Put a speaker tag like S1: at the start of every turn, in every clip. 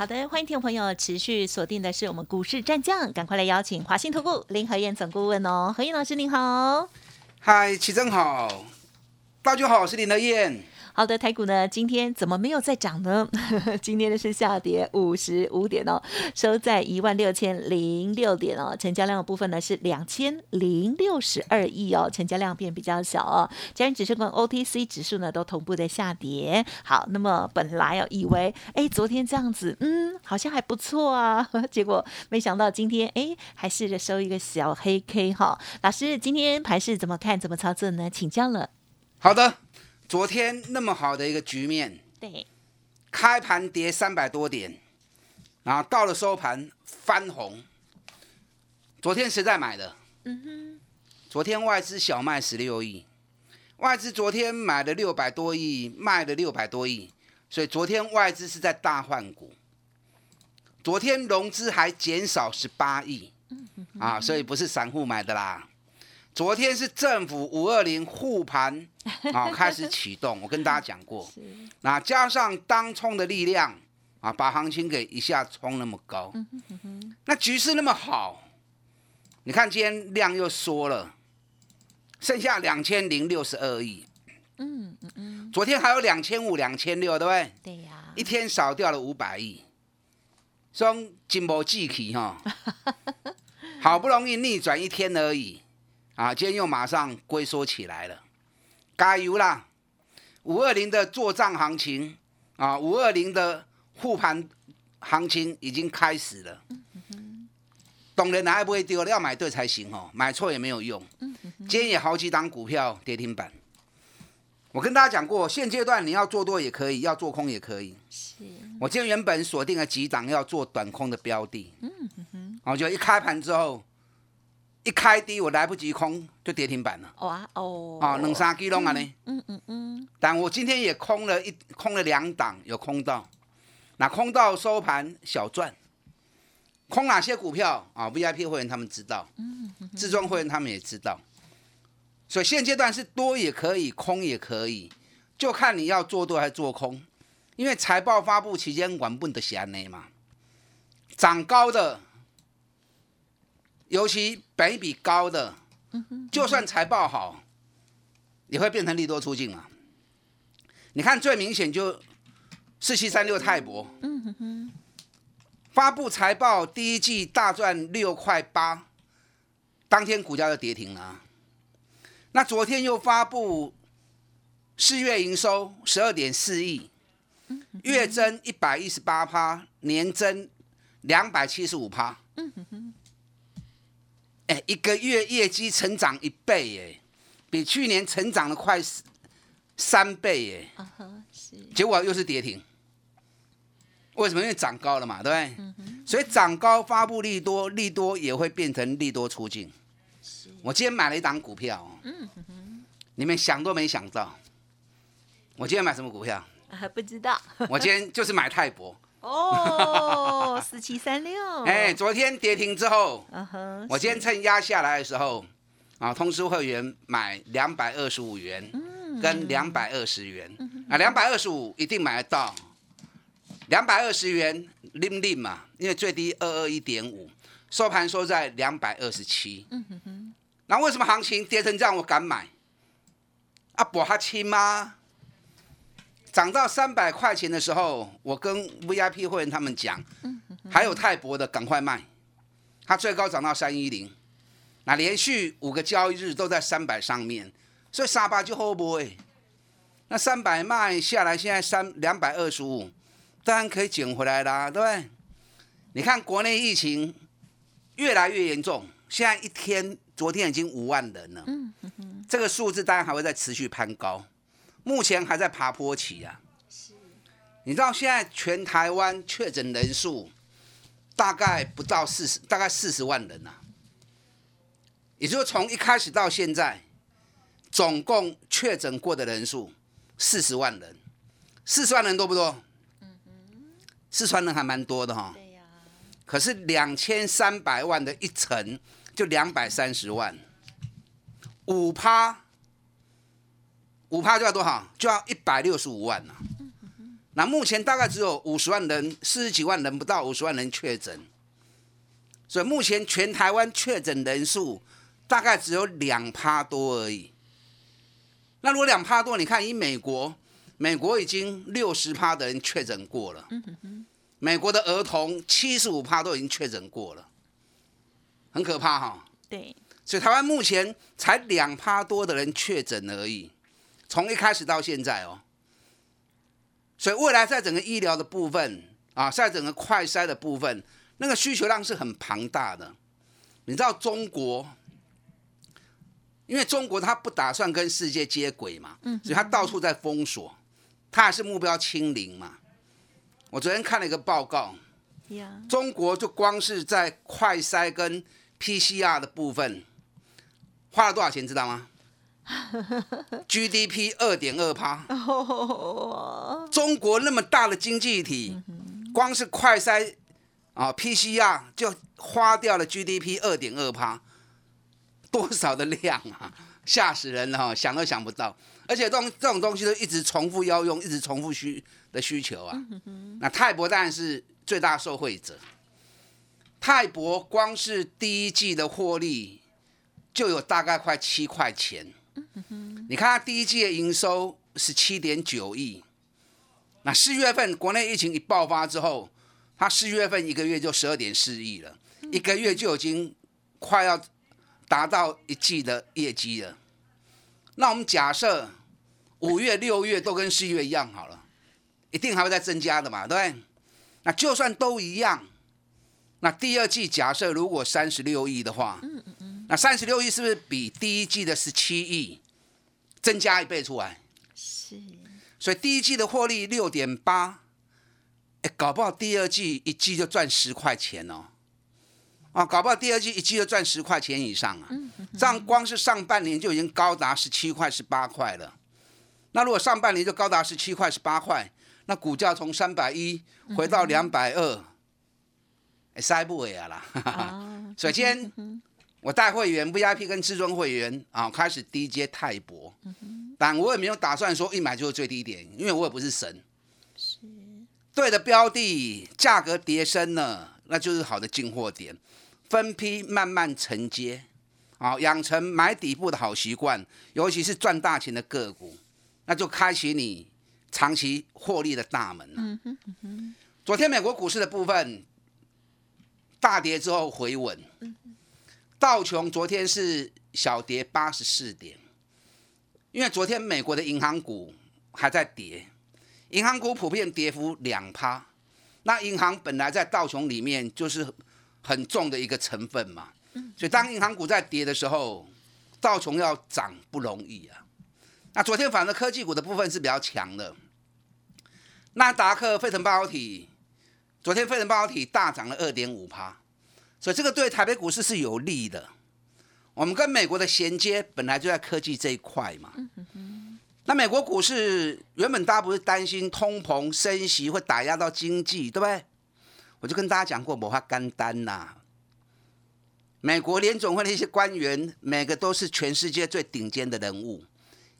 S1: 好的，欢迎听众朋友持续锁定的是我们股市战将，赶快来邀请华兴投顾林和燕总顾问哦，何燕老师您好。
S2: 嗨，齐正好，大家好，我是林和燕。
S1: 好的，台股呢今天怎么没有再涨呢？今天的是下跌五十五点哦，收在一万六千零六点哦。成交量的部分呢是两千零六十二亿哦，成交量变比较小哦。加权指数跟 OTC 指数呢都同步的下跌。好，那么本来哦以为哎昨天这样子，嗯，好像还不错啊，结果没想到今天哎还是收一个小黑 K 哈。老师，今天盘势怎么看？怎么操作呢？请教了。
S2: 好的。昨天那么好的一个局面，
S1: 对，
S2: 开盘跌三百多点，然后到了收盘翻红。昨天谁在买的？嗯哼，昨天外资小卖十六亿，外资昨天买了六百多亿，卖了六百多亿，所以昨天外资是在大换股。昨天融资还减少十八亿，啊，所以不是散户买的啦。昨天是政府五二零护盘 啊，开始启动。我跟大家讲过，那加上当冲的力量啊，把行情给一下冲那么高。那局势那么好，你看今天量又缩了，剩下两千零六十二亿。嗯嗯嗯。昨天还有两千五、两千六，对不对？
S1: 对呀。
S2: 一天少掉了五百亿，双金波记起哈，好不容易逆转一天而已。啊，今天又马上龟缩起来了，加油啦！五二零的做账行情啊，五二零的护盘行情已经开始了。懂人还不会丢，要买对才行哦，买错也没有用。今天也好几档股票跌停板。我跟大家讲过，现阶段你要做多也可以，要做空也可以。是。我今天原本锁定了几档要做短空的标的。嗯哼哼。我就一开盘之后。一开低，我来不及空就跌停板了。哇哦！啊，两三基隆啊呢。嗯嗯嗯。但我今天也空了一空了两档，有空到，那空到收盘小赚。空哪些股票啊？VIP 会员他们知道，嗯，自装会员他们也知道。所以现阶段是多也可以，空也可以，就看你要做多还是做空。因为财报发布期间，管不得闲呢嘛。涨高的。尤其本比高的，就算财报好，也会变成利多出境嘛。你看最明显就四七三六泰博，发布财报第一季大赚六块八，当天股价就跌停了。那昨天又发布四月营收十二点四亿，月增一百一十八趴，年增两百七十五趴。哎，一个月业绩成长一倍，耶，比去年成长了快三倍，哎，结果又是跌停。为什么？因为涨高了嘛，对不对？所以涨高发布利多，利多也会变成利多出境。我今天买了一档股票，嗯你们想都没想到，我今天买什么股票？
S1: 还不知道。
S2: 我今天就是买泰博。
S1: 哦，四七三六。
S2: 哎，昨天跌停之后，我今天趁压下来的时候，啊，通知会员买两百二十五元，跟两百二十元，啊，两百二十五一定买得到，两百二十元拎拎嘛，因为最低二二一点五，收盘收在两百二十七。嗯哼哼，那为什么行情跌成这样我敢买？啊，博哈轻吗？涨到三百块钱的时候，我跟 VIP 会员他们讲，还有泰博的赶快卖，它最高涨到三一零，那连续五个交易日都在三百上面，所以沙巴就 hold 不哎，那三百卖下来，现在三两百二十五，当然可以捡回来啦，对不对？你看国内疫情越来越严重，现在一天昨天已经五万人了，这个数字当然还会再持续攀高。目前还在爬坡期啊！你知道现在全台湾确诊人数大概不到四十，大概四十万人呐。也就是从一开始到现在，总共确诊过的人数四十万人，四十万人多不多？四川人还蛮多的哈。
S1: 对呀，
S2: 可是两千三百万的一层就两百三十万，五趴，五趴就要多少？就要一百六十五万了、那目前大概只有五十万人，四十几万人不到五十万人确诊，所以目前全台湾确诊人数大概只有两趴多而已。那如果两趴多，你看以美国，美国已经六十趴的人确诊过了。美国的儿童七十五趴都已经确诊过了，很可怕哈。
S1: 对，
S2: 所以台湾目前才两趴多的人确诊而已，从一开始到现在哦。所以未来在整个医疗的部分啊，在整个快筛的部分，那个需求量是很庞大的。你知道中国，因为中国它不打算跟世界接轨嘛，所以它到处在封锁，它还是目标清零嘛。我昨天看了一个报告，中国就光是在快筛跟 PCR 的部分花了多少钱，知道吗 GDP 二点二趴，
S1: 哦，
S2: 中国那么大的经济体，光是快筛啊 PCR 就花掉了 GDP 二点二趴，多少的量啊！吓死人了哈，想都想不到。而且这种这种东西都一直重复要用，一直重复需的需求啊。那泰博当然是最大受惠者。泰博光是第一季的获利就有大概快七块钱。你看它第一季的营收是七点九亿，那四月份国内疫情一爆发之后，它四月份一个月就十二点四亿了，一个月就已经快要达到一季的业绩了。那我们假设五月、六月都跟四月一样好了，一定还会再增加的嘛，对不对？那就算都一样，那第二季假设如果三十六亿的话，那三十六亿是不是比第一季的十七亿增加一倍出来？
S1: 是，
S2: 所以第一季的获利六点八，哎，搞不好第二季一季就赚十块钱哦。啊，搞不好第二季一季就赚十块钱以上啊！这样光是上半年就已经高达十七块、十八块了。那如果上半年就高达十七块、十八块，那股价从三百一回到两百二，哎，塞不尾啊啦！
S1: 啊，
S2: 首先，我带会员 VIP 跟至尊会员啊，开始低阶泰博，但我也没有打算说一买就是最低点，因为我也不是神。对的标的，价格跌升了，那就是好的进货点，分批慢慢承接，啊，养成买底部的好习惯，尤其是赚大钱的个股，那就开启你长期获利的大门了。昨天美国股市的部分大跌之后回稳，道琼昨天是小跌八十四点，因为昨天美国的银行股还在跌，银行股普遍跌幅两趴，那银行本来在道琼里面就是很重的一个成分嘛，所以当银行股在跌的时候，道琼要涨不容易啊。那昨天反正科技股的部分是比较强的，纳达克、费城半导体，昨天费城半导体大涨了二点五趴，所以这个对台北股市是有利的。我们跟美国的衔接本来就在科技这一块嘛。那美国股市原本大家不是担心通膨升息会打压到经济，对不对？我就跟大家讲过，某法干单呐。美国联总会的一些官员，每个都是全世界最顶尖的人物。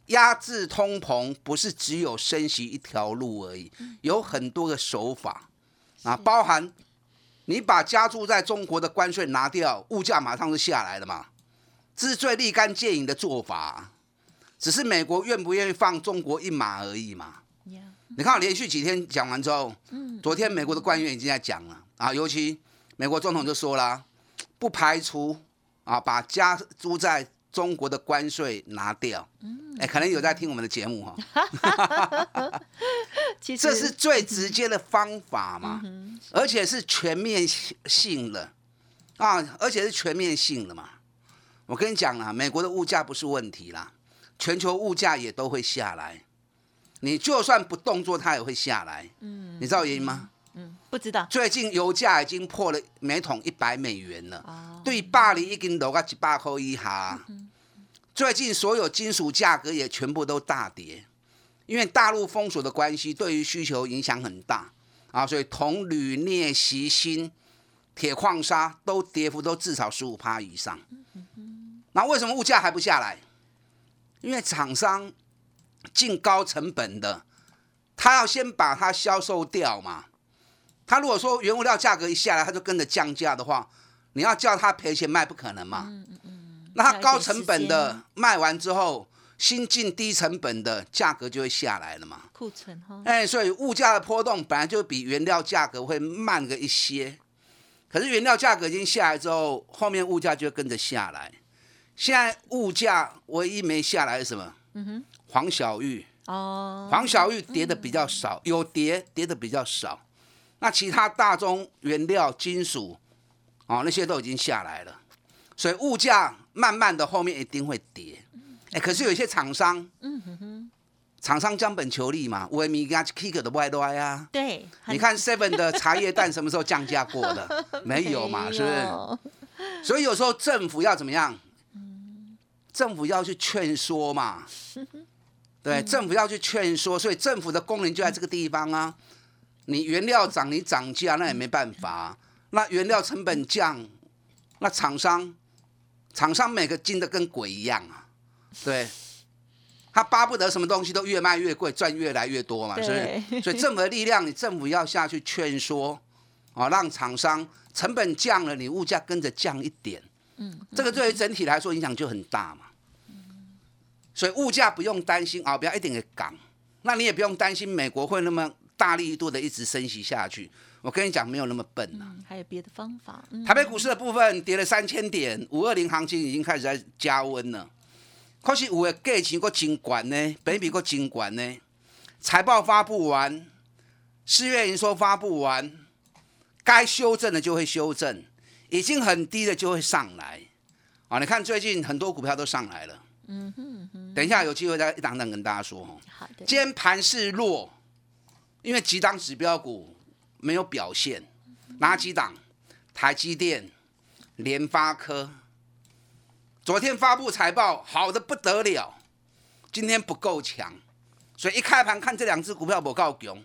S2: 压制通膨不是只有升息一条路而已，有很多的手法啊，包含你把加注在中国的关税拿掉，物价马上就下来了嘛。这是最立竿见影的做法，只是美国愿不愿意放中国一马而已嘛。你看，我连续几天讲完之后，昨天美国的官员已经在讲了啊，尤其美国总统就说了，不排除啊把加租在中国的关税拿掉。哎、可能有在听我们的节目哈、这是最直接的方法嘛，
S1: 嗯
S2: 而且是全面性的啊，而且是全面性的嘛。我跟你讲啊，美国的物价不是问题啦，全球物价也都会下来。你就算不动作，它也会下来。
S1: 嗯
S2: 你知道原因吗？
S1: 嗯，不知道
S2: 最近油价已经破了每桶一百美元了，
S1: 哦，
S2: 对巴黎已经落到一百块以下。最近所有金属价格也全部都大跌，因为大陆封锁的关系，对于需求影响很大啊，所以铜、铝、镍、锡、锌、铁矿砂都跌幅都至少十五趴以上。那为什么物价还不下来？因为厂商进高成本的，他要先把它销售掉嘛。他如果说原物料价格一下来，他就跟着降价的话，你要叫他赔钱卖不可能嘛。那它高成本的卖完之后，新进低成本的价格就会下来了嘛。
S1: 库存哈。
S2: 哎，所以物价的波动本来就比原料价格会慢个一些，可是原料价格已经下来之后，后面物价就会跟着下来。现在物价唯一没下来是什么？嗯哼，黄小玉哦，黄小玉跌的比较少，有跌跌的比较少。那其他大宗原料、金属哦，那些都已经下来了，所以物价慢慢的后面一定会跌。哎，可是有一些厂商，嗯哼哼，厂商将本求利嘛，为米加 kick 的外来啊。
S1: 对，
S2: 你看 Seven 的茶叶蛋什么时候降价过的？没有嘛，是不是？所以有时候政府要怎么样？政府要去劝说嘛，对，政府要去劝说，所以政府的功能就在这个地方啊。你原料涨，你涨价那也没办法。那原料成本降，那厂商厂商每个进的跟鬼一样啊，对，他巴不得什么东西都越卖越贵，赚越来越多嘛，是不是？所以政府的力量，你政府要下去劝说，哦，让厂商成本降了，你物价跟着降一点。嗯，这个对于整体来说影响就很大嘛。所以物价不用担心啊，不要一点给港。那你也不用担心美国会那么大力度的一直升息下去。我跟你讲，没有那么笨呐。
S1: 还有别的方法。
S2: 台北股市的部分跌了三千点，五二零行情已经开始在加温了。可是五的价钱个真管呢，北比个真管呢。财报发布完，四月营收发布完，该修正的就会修正。已经很低的就会上来，啊，你看最近很多股票都上来了，嗯哼，等一下有机会再一档档跟大家说
S1: 好的。
S2: 今天盘势弱，因为几档指标股没有表现，哪几档？台积电、联发科，昨天发布财报好的不得了，今天不够强，所以一开盘看这两只股票不够强，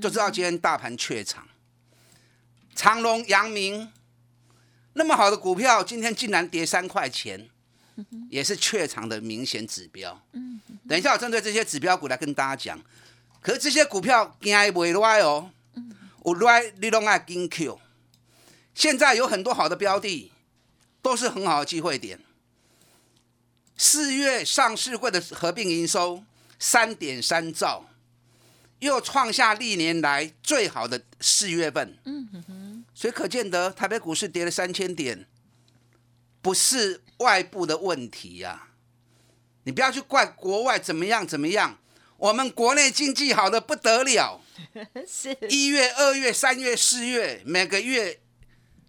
S2: 就知道今天大盘怯场。长隆、阳明。那么好的股票，今天竟然跌三块钱，也是怯场的明显指标。等一下，我针对这些指标股来跟大家讲。可是这些股票惊未来哦，有来你拢爱跟 Q。现在有很多好的标的，都是很好的机会点。四月上市会的合并营收三点三兆，又创下历年来最好的四月份。所以可见得台北股市跌了三千点，不是外部的问题呀。你不要去怪国外怎么样怎么样，我们国内经济好的不得了。是一月、二月、三月、四月，每个月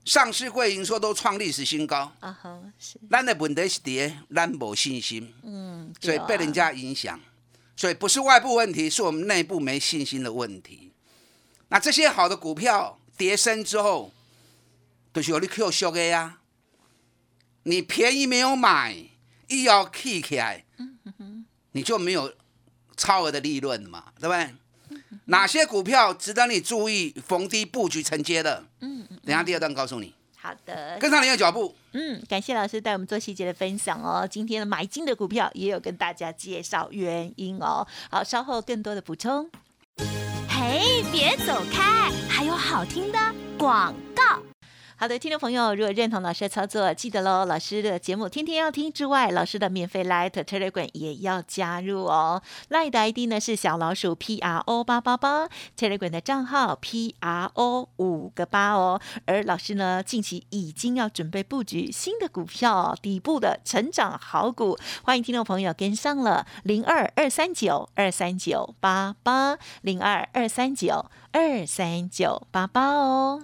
S2: 上市会营收都创历史新高。啊哈，是。咱的问题是跌，咱没信心。嗯。所以被人家影响，所以不是外部问题，是我们内部没信心的问题。那这些好的股票。跌升之后，都是有你 Q 修的呀。你便宜没有买，一要 K 起来，你就没有超额的利润嘛，对不对？哪些股票值得你注意逢低布局承接的？嗯，等下第二段告诉你。
S1: 好的，
S2: 跟上你的脚步。
S1: 嗯，感谢老师带我们做细节的分享哦。今天的买进的股票也有跟大家介绍原因哦。好，稍后更多的补充。嘿，别走开！还有好听的广告。好的，听众朋友，如果认同老师的操作，记得喽。老师的节目天天要听之外，老师的免费 Light Telegram 也要加入哦。Light 的 ID 呢是小老鼠 P R O 八八八，Telegram 的账号 P R O 五个八哦。而老师呢，近期已经要准备布局新的股票，底部的成长好股，欢迎听众朋友跟上了零二二三九二三九八八零二二三九二三九八八哦。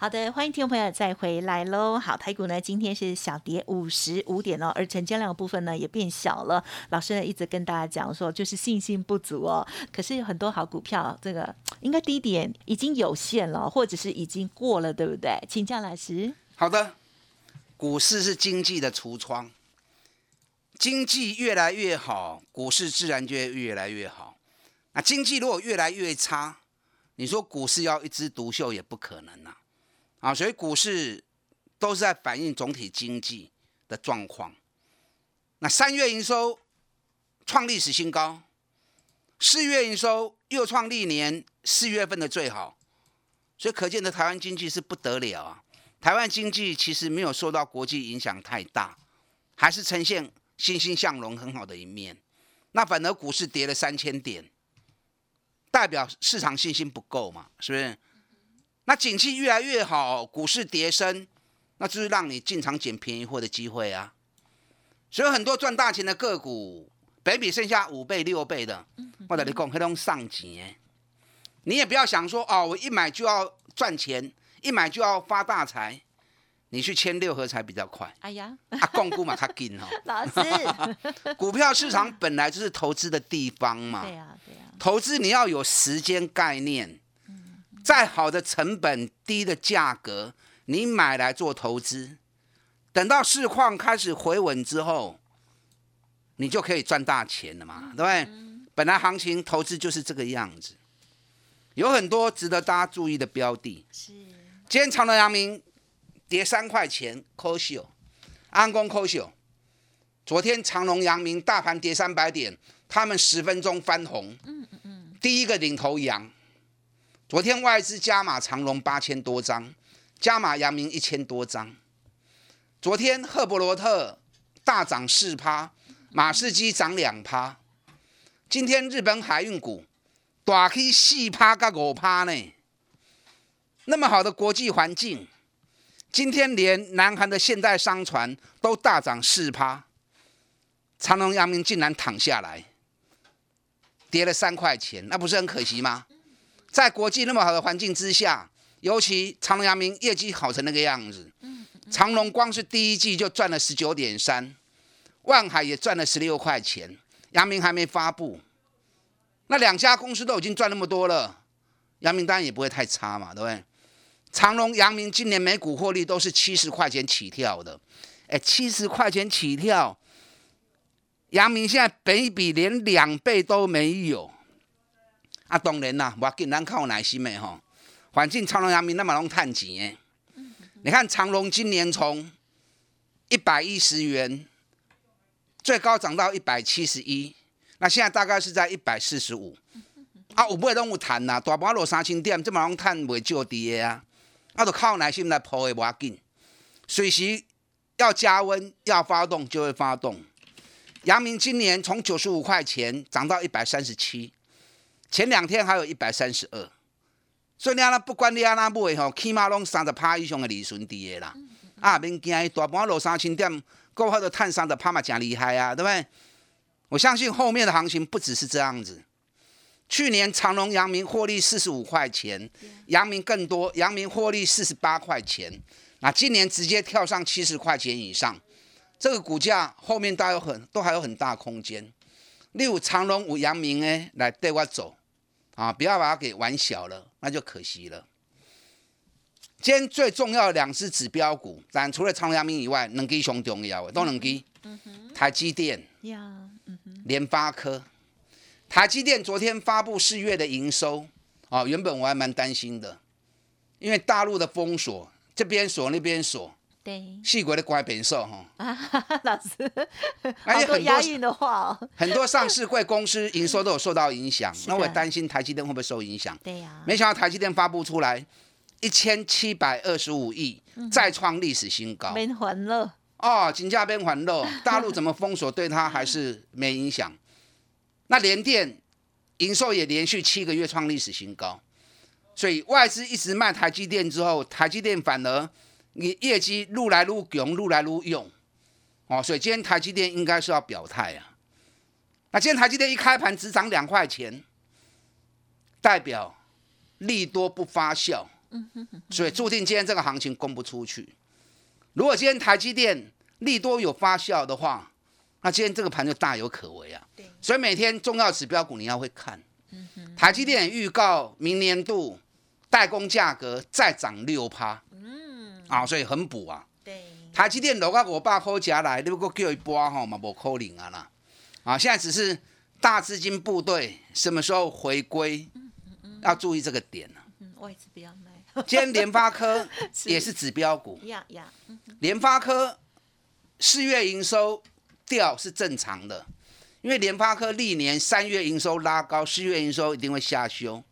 S1: 好的，欢迎听众朋友再回来喽。好，台股呢今天是小跌五十五点哦，而成交量部分呢也变小了。老师呢一直跟大家讲说，就是信心不足哦。可是有很多好股票，这个应该低点已经有限了，或者是已经过了，对不对？请教老师。
S2: 好的，股市是经济的橱窗，经济越来越好，股市自然就越来越好。那经济如果越来越差，你说股市要一枝独秀也不可能啊。啊，所以股市都是在反映总体经济的状况。那三月营收创历史新高，四月营收又创历年四月份的最好，所以可见的台湾经济是不得了啊！台湾经济其实没有受到国际影响太大，还是呈现欣欣向荣很好的一面。那反而股市跌了三千点，代表市场信心不够嘛？是不是？那景气越来越好，股市跌升，那就是让你进场捡便宜货的机会啊！所以很多赚大钱的个股，北比剩下五倍六倍的，我跟你讲，黑龙上钱。你也不要想说哦，我一买就要赚钱，一买就要发大财，你去签六合彩比较快。哎呀，啊，共股嘛，它紧哦。
S1: 老师，
S2: 股票市场本来就是投资的地方嘛。
S1: 对呀，对呀。
S2: 投资你要有时间概念。再好的成本、低的价格，你买来做投资，等到市况开始回稳之后，你就可以赚大钱了嘛，对不对？本来行情投资就是这个样子，有很多值得大家注意的标的。是，今天长隆、阳明跌三块钱，科秀、安工、科秀。昨天长隆、阳明大盘跌三百点，他们十分钟翻红。嗯嗯嗯，第一个领头羊。昨天外资加码长隆八千多张，加码阳明一千多张。昨天赫伯罗特大涨四趴，马士基涨两趴。今天日本海运股大起四趴加五趴呢。那么好的国际环境，今天连南韩的现代商船都大涨四趴，长隆、阳明竟然躺下来，跌了三块钱，那不是很可惜吗？在国际那么好的环境之下，尤其长隆、阳明业绩好成那个样子，长隆光是第一季就赚了十九点三，万海也赚了十六块钱，阳明还没发布，那两家公司都已经赚那么多了，阳明当然也不会太差嘛，对不对？长隆、阳明今年每股获利都是七十块钱起跳的，哎，七十块钱起跳，阳明现在北比连两倍都没有。啊，当然啦，我紧，咱靠耐心的吼。反正长隆、阳明那么拢赚钱的。你看长隆今年从一百一十元最高涨到一百七十一，那现在大概是在一百四十五。啊，有买拢有赚呐，大盘落三千点，这么拢赚袂少滴的啊。啊，就靠耐心来铺的，无紧。随时要加温、要发动就会发动。阳明今年从九十五块钱涨到一百三十七。前两天还有一百三十二，所以你安那不管你安那买吼，起码拢三十趴以上的利润伫的啦。啊，免惊，大盘落三千点，够好的探三十趴嘛，真厉害啊，对不对？我相信后面的行情不只是这样子。去年长隆、阳明获利四十五块钱，阳明更多，阳明获利四十八块钱。那今年直接跳上七十块钱以上，这个股价后面都有很都还有很大空间。例如长隆、五阳明诶，来带我走。啊！不要把它给玩小了，那就可惜了。今天最重要的两只指标股，但除了长阳明以外，能给熊重要的都能给。台积电、联发科。台积电昨天发布四月的营收，啊，原本我还蛮担心的，因为大陆的封锁，这边锁那边锁，
S3: 对
S2: 细国的乖变瘦哈，
S3: 啊，老师，
S2: 而且很多
S3: 好多押韵的话哦。
S2: 很多上市贵公司营收都有受到影响，那我也担心台积电会不会受影响。
S3: 对呀，
S2: 没想到台积电发布出来一千七百二十五亿，再创历史新高。
S3: 没还了，
S2: 哦，金价变环肉，大陆怎么封锁对它还是没影响。那联电营收也连续七个月创历史新高，所以外资一直卖台积电之后，台积电反而你业绩路来路勇，路来路用。哦，所以今天台积电应该是要表态啊。那今天台积电一开盘只涨两块钱，代表利多不发酵，所以注定今天这个行情供不出去。如果今天台积电利多有发酵的话，那今天这个盘就大有可为啊。所以每天重要指标股你要会看。台积电预告明年度代工价格再涨六趴。嗯。啊，所以很补啊。
S3: 对，
S2: 台积电落到五百块钱来，你如果叫一波吼嘛，无可能啊啦。啊，现在只是大资金部队什么时候回归，要注意这个点啊。
S3: 嗯，外资不要卖，
S2: 今天联发科 也是指标股，
S3: 呀呀，嗯。
S2: 联发科四月营收掉是正常的，因为联发科历年三月营收拉高，四月营收一定会下修，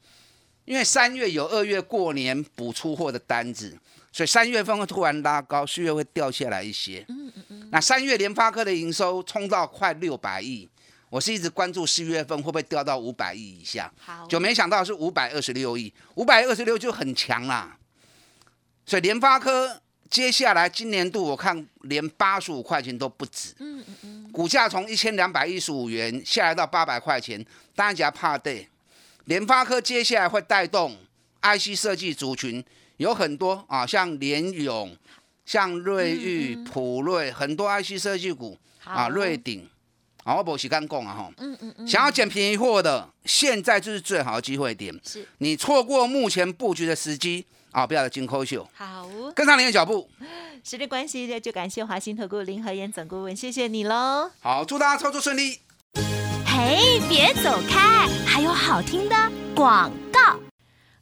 S2: 因为三月有二月过年补出货的单子，所以三月份会突然拉高，四月会掉下来一些。嗯嗯嗯那三月联发科的营收冲到快六百亿，我是一直关注四月份会不会掉到五百亿以下，
S3: 好，
S2: 就没想到是五百二十六亿，五百二十六就很强啦。所以联发科接下来今年度我看连八十五块钱都不止，
S3: 嗯嗯嗯，
S2: 股价从一千两百一十五元下来到八百块钱，大家怕对。联发科接下来会带动 IC 设计族群，有很多啊，像联勇、像瑞昱、普瑞，很多 IC 设计股啊，瑞鼎，啊，我不是刚讲啊哈，
S3: 嗯嗯嗯，
S2: 想要捡便宜货的，现在就是最好的机会点。
S3: 是
S2: 你错过目前布局的时机啊，不要来金抠秀，
S3: 好，
S2: 跟上您的脚步。
S3: 时间关系就感谢华兴投顾林和燕总顾问，谢谢你喽。
S2: 好，祝大家操作顺利。
S4: 嘿，别走开，还有好听的广告。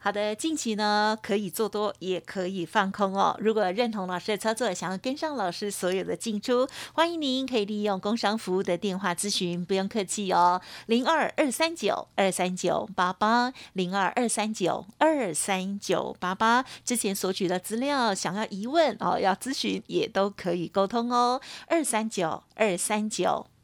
S3: 好的，近期呢可以做多，也可以放空哦。如果认同老师的操作，想要跟上老师所有的进出，欢迎您可以利用工商服务的电话咨询，不用客气哦，零二二三九二三九八八，零二二三九二三九八八。之前索取的资料，想要疑问哦，要咨询也都可以沟通哦，二三九二三九